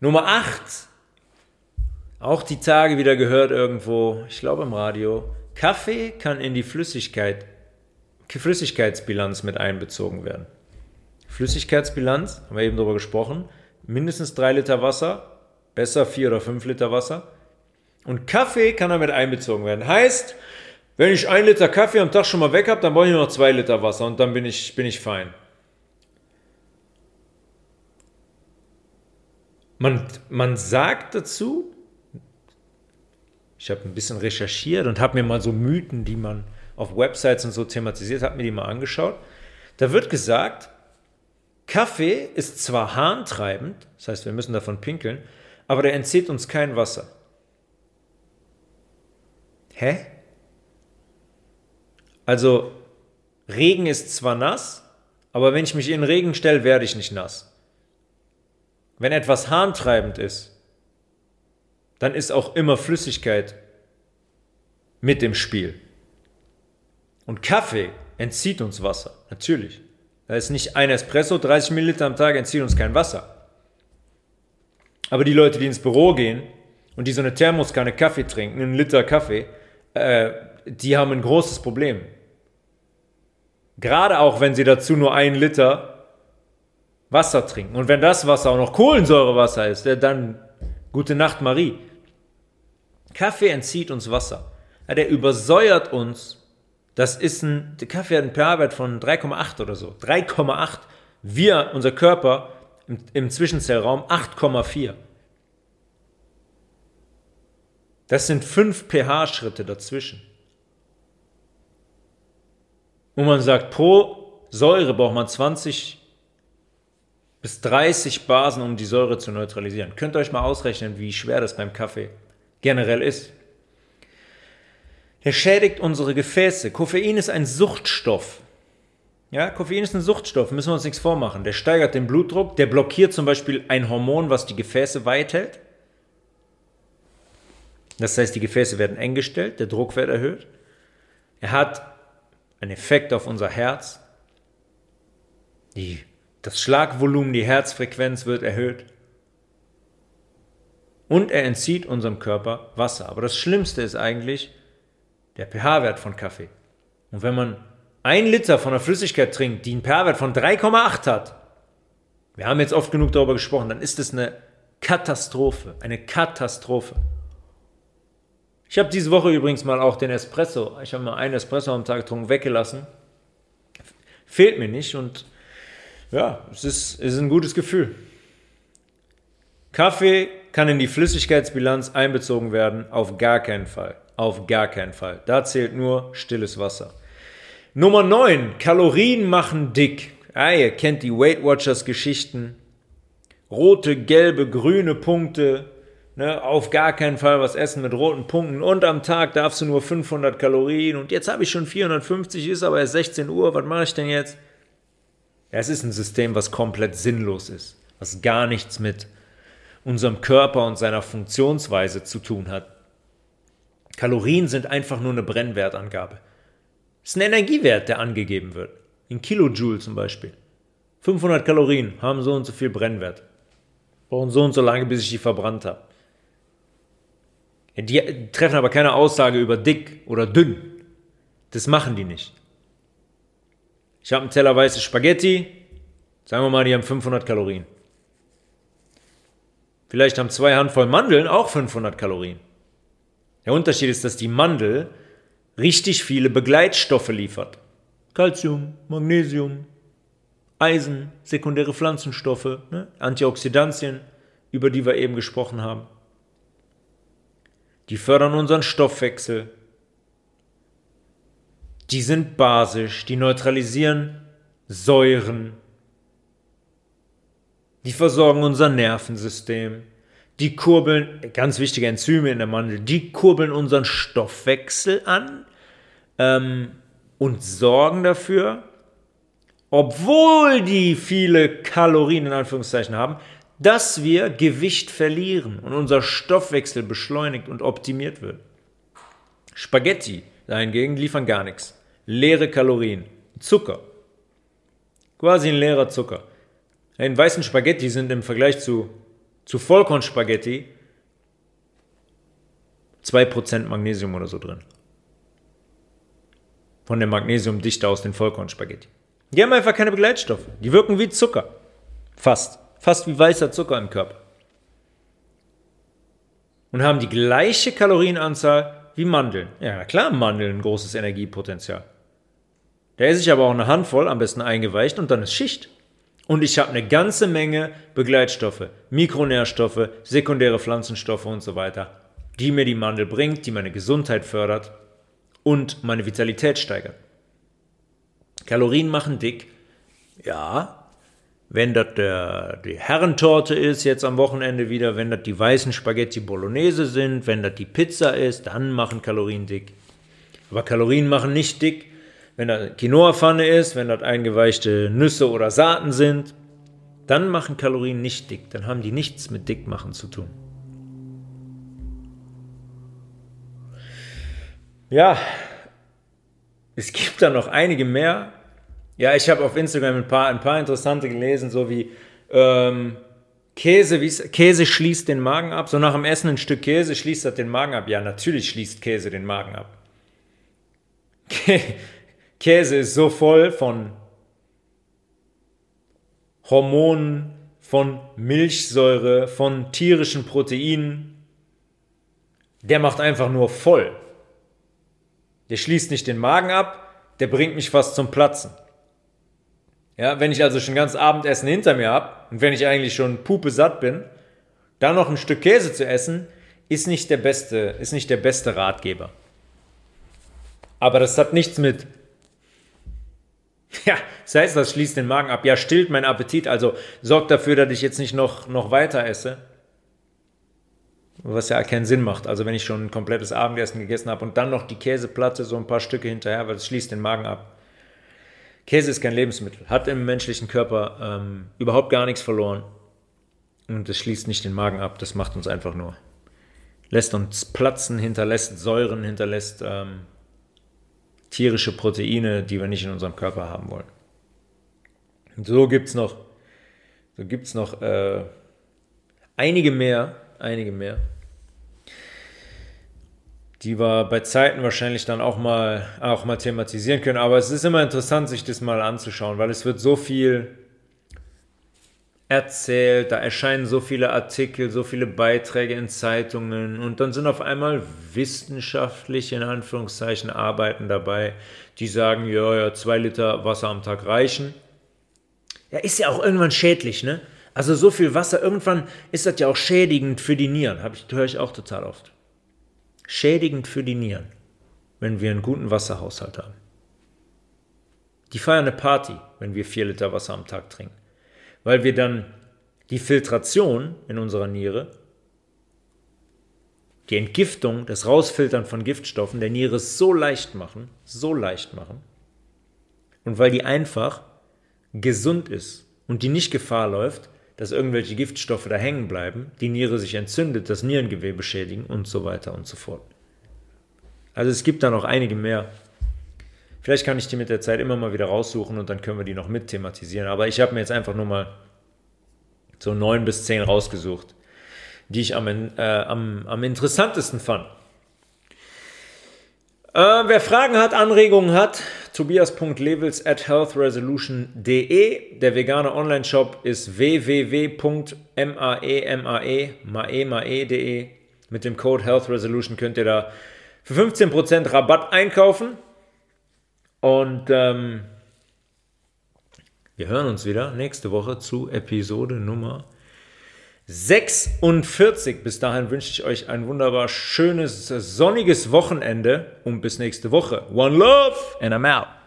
Nummer 8. Auch die Tage wieder gehört irgendwo, ich glaube im Radio. Kaffee kann in die Flüssigkeit, Flüssigkeitsbilanz mit einbezogen werden. Flüssigkeitsbilanz, haben wir eben darüber gesprochen, mindestens 3 Liter Wasser, besser 4 oder 5 Liter Wasser. Und Kaffee kann damit einbezogen werden. Heißt, wenn ich ein Liter Kaffee am Tag schon mal weg habe, dann brauche ich nur noch zwei Liter Wasser und dann bin ich, bin ich fein. Man, man sagt dazu, ich habe ein bisschen recherchiert und habe mir mal so Mythen, die man auf Websites und so thematisiert, habe mir die mal angeschaut, Da wird gesagt, Kaffee ist zwar harntreibend, das heißt, wir müssen davon pinkeln, aber der entzieht uns kein Wasser. Hä? Also, Regen ist zwar nass, aber wenn ich mich in Regen stelle, werde ich nicht nass. Wenn etwas harntreibend ist, dann ist auch immer Flüssigkeit mit im Spiel. Und Kaffee entzieht uns Wasser, natürlich. Da ist nicht ein Espresso, 30 Milliliter am Tag entzieht uns kein Wasser. Aber die Leute, die ins Büro gehen und die so eine Thermoskanne Kaffee trinken, einen Liter Kaffee, äh, die haben ein großes Problem. Gerade auch, wenn sie dazu nur einen Liter Wasser trinken. Und wenn das Wasser auch noch Kohlensäurewasser ist, dann gute Nacht, Marie. Kaffee entzieht uns Wasser. Ja, der übersäuert uns. Das ist ein, der Kaffee hat einen pH-Wert von 3,8 oder so. 3,8. Wir, unser Körper, im, im Zwischenzellraum 8,4. Das sind fünf pH-Schritte dazwischen. Und man sagt, pro Säure braucht man 20 bis 30 Basen, um die Säure zu neutralisieren. Könnt ihr euch mal ausrechnen, wie schwer das beim Kaffee generell ist. Der schädigt unsere Gefäße. Koffein ist ein Suchtstoff. Ja, Koffein ist ein Suchtstoff, müssen wir uns nichts vormachen. Der steigert den Blutdruck, der blockiert zum Beispiel ein Hormon, was die Gefäße weit hält. Das heißt, die Gefäße werden eng gestellt, der Druck wird erhöht. Er hat einen Effekt auf unser Herz. Die, das Schlagvolumen, die Herzfrequenz wird erhöht. Und er entzieht unserem Körper Wasser. Aber das Schlimmste ist eigentlich der pH-Wert von Kaffee. Und wenn man ein Liter von einer Flüssigkeit trinkt, die einen pH-Wert von 3,8 hat, wir haben jetzt oft genug darüber gesprochen, dann ist es eine Katastrophe. Eine Katastrophe. Ich habe diese Woche übrigens mal auch den Espresso, ich habe mal einen Espresso am Tag getrunken, weggelassen. Fehlt mir nicht und ja, es ist, ist ein gutes Gefühl. Kaffee kann in die Flüssigkeitsbilanz einbezogen werden, auf gar keinen Fall. Auf gar keinen Fall. Da zählt nur stilles Wasser. Nummer 9. Kalorien machen dick. Ah, ihr kennt die Weight Watchers Geschichten. Rote, gelbe, grüne Punkte, Ne, auf gar keinen Fall was essen mit roten Punkten und am Tag darfst du nur 500 Kalorien und jetzt habe ich schon 450, ist aber erst 16 Uhr, was mache ich denn jetzt? Es ist ein System, was komplett sinnlos ist, was gar nichts mit unserem Körper und seiner Funktionsweise zu tun hat. Kalorien sind einfach nur eine Brennwertangabe. Es ist ein Energiewert, der angegeben wird. In Kilojoule zum Beispiel. 500 Kalorien haben so und so viel Brennwert. Brauchen so und so lange, bis ich die verbrannt habe. Die treffen aber keine Aussage über dick oder dünn. Das machen die nicht. Ich habe einen Teller weiße Spaghetti. Sagen wir mal, die haben 500 Kalorien. Vielleicht haben zwei Handvoll Mandeln auch 500 Kalorien. Der Unterschied ist, dass die Mandel richtig viele Begleitstoffe liefert. Calcium, Magnesium, Eisen, sekundäre Pflanzenstoffe, ne? Antioxidantien, über die wir eben gesprochen haben. Die fördern unseren Stoffwechsel. Die sind basisch, die neutralisieren Säuren. Die versorgen unser Nervensystem. Die kurbeln, ganz wichtige Enzyme in der Mandel, die kurbeln unseren Stoffwechsel an ähm, und sorgen dafür, obwohl die viele Kalorien in Anführungszeichen haben, dass wir Gewicht verlieren und unser Stoffwechsel beschleunigt und optimiert wird. Spaghetti dahingegen liefern gar nichts. Leere Kalorien. Zucker. Quasi ein leerer Zucker. In weißen Spaghetti sind im Vergleich zu, zu Vollkornspaghetti 2% Magnesium oder so drin. Von der Magnesiumdichte aus den Vollkornspaghetti. Die haben einfach keine Begleitstoffe. Die wirken wie Zucker. Fast fast wie weißer Zucker im Körper. Und haben die gleiche Kalorienanzahl wie Mandeln. Ja, klar, Mandeln großes Energiepotenzial. Da esse ich aber auch eine Handvoll, am besten eingeweicht, und dann ist Schicht. Und ich habe eine ganze Menge Begleitstoffe, Mikronährstoffe, sekundäre Pflanzenstoffe und so weiter, die mir die Mandel bringt, die meine Gesundheit fördert und meine Vitalität steigert. Kalorien machen dick, Ja, wenn das die Herrentorte ist, jetzt am Wochenende wieder, wenn das die weißen Spaghetti Bolognese sind, wenn das die Pizza ist, dann machen Kalorien dick. Aber Kalorien machen nicht dick, wenn das Quinoa-Pfanne ist, wenn das eingeweichte Nüsse oder Saaten sind, dann machen Kalorien nicht dick. Dann haben die nichts mit Dickmachen zu tun. Ja, es gibt da noch einige mehr. Ja, ich habe auf Instagram ein paar, ein paar interessante gelesen, so wie ähm, Käse, Käse schließt den Magen ab. So nach dem Essen ein Stück Käse schließt das den Magen ab. Ja, natürlich schließt Käse den Magen ab. Käse ist so voll von Hormonen, von Milchsäure, von tierischen Proteinen. Der macht einfach nur voll. Der schließt nicht den Magen ab, der bringt mich fast zum Platzen. Ja, wenn ich also schon ganz Abendessen hinter mir habe und wenn ich eigentlich schon pupe satt bin, dann noch ein Stück Käse zu essen, ist nicht der beste, ist nicht der beste Ratgeber. Aber das hat nichts mit Ja, das heißt, das schließt den Magen ab. Ja, stillt meinen Appetit, also sorgt dafür, dass ich jetzt nicht noch, noch weiter esse. Was ja keinen Sinn macht. Also wenn ich schon ein komplettes Abendessen gegessen habe und dann noch die Käseplatte, so ein paar Stücke hinterher, weil es schließt den Magen ab. Käse ist kein Lebensmittel, hat im menschlichen Körper ähm, überhaupt gar nichts verloren. Und es schließt nicht den Magen ab, das macht uns einfach nur. Lässt uns platzen, hinterlässt Säuren, hinterlässt ähm, tierische Proteine, die wir nicht in unserem Körper haben wollen. Und so gibt es noch, so gibt's noch äh, einige mehr, einige mehr, die wir bei Zeiten wahrscheinlich dann auch mal, auch mal thematisieren können. Aber es ist immer interessant, sich das mal anzuschauen, weil es wird so viel erzählt, da erscheinen so viele Artikel, so viele Beiträge in Zeitungen und dann sind auf einmal wissenschaftliche, in Anführungszeichen, Arbeiten dabei, die sagen, ja, ja, zwei Liter Wasser am Tag reichen. Ja, ist ja auch irgendwann schädlich, ne? Also so viel Wasser, irgendwann ist das ja auch schädigend für die Nieren, ich, höre ich auch total oft. Schädigend für die Nieren, wenn wir einen guten Wasserhaushalt haben. Die feiern eine Party, wenn wir vier Liter Wasser am Tag trinken weil wir dann die Filtration in unserer Niere, die Entgiftung, das Rausfiltern von Giftstoffen der Niere so leicht machen, so leicht machen, und weil die einfach gesund ist und die nicht Gefahr läuft, dass irgendwelche Giftstoffe da hängen bleiben, die Niere sich entzündet, das Nierengewebe schädigen und so weiter und so fort. Also es gibt da noch einige mehr Vielleicht kann ich die mit der Zeit immer mal wieder raussuchen und dann können wir die noch mit thematisieren. Aber ich habe mir jetzt einfach nur mal so neun bis zehn rausgesucht, die ich am, äh, am, am interessantesten fand. Äh, wer Fragen hat, Anregungen hat, tobias.levels at healthresolution.de. Der vegane Online-Shop ist www.maemae.de. Mit dem Code healthresolution könnt ihr da für 15% Rabatt einkaufen. Und ähm, wir hören uns wieder nächste Woche zu Episode Nummer 46. Bis dahin wünsche ich euch ein wunderbar schönes, sonniges Wochenende und bis nächste Woche. One Love and I'm out.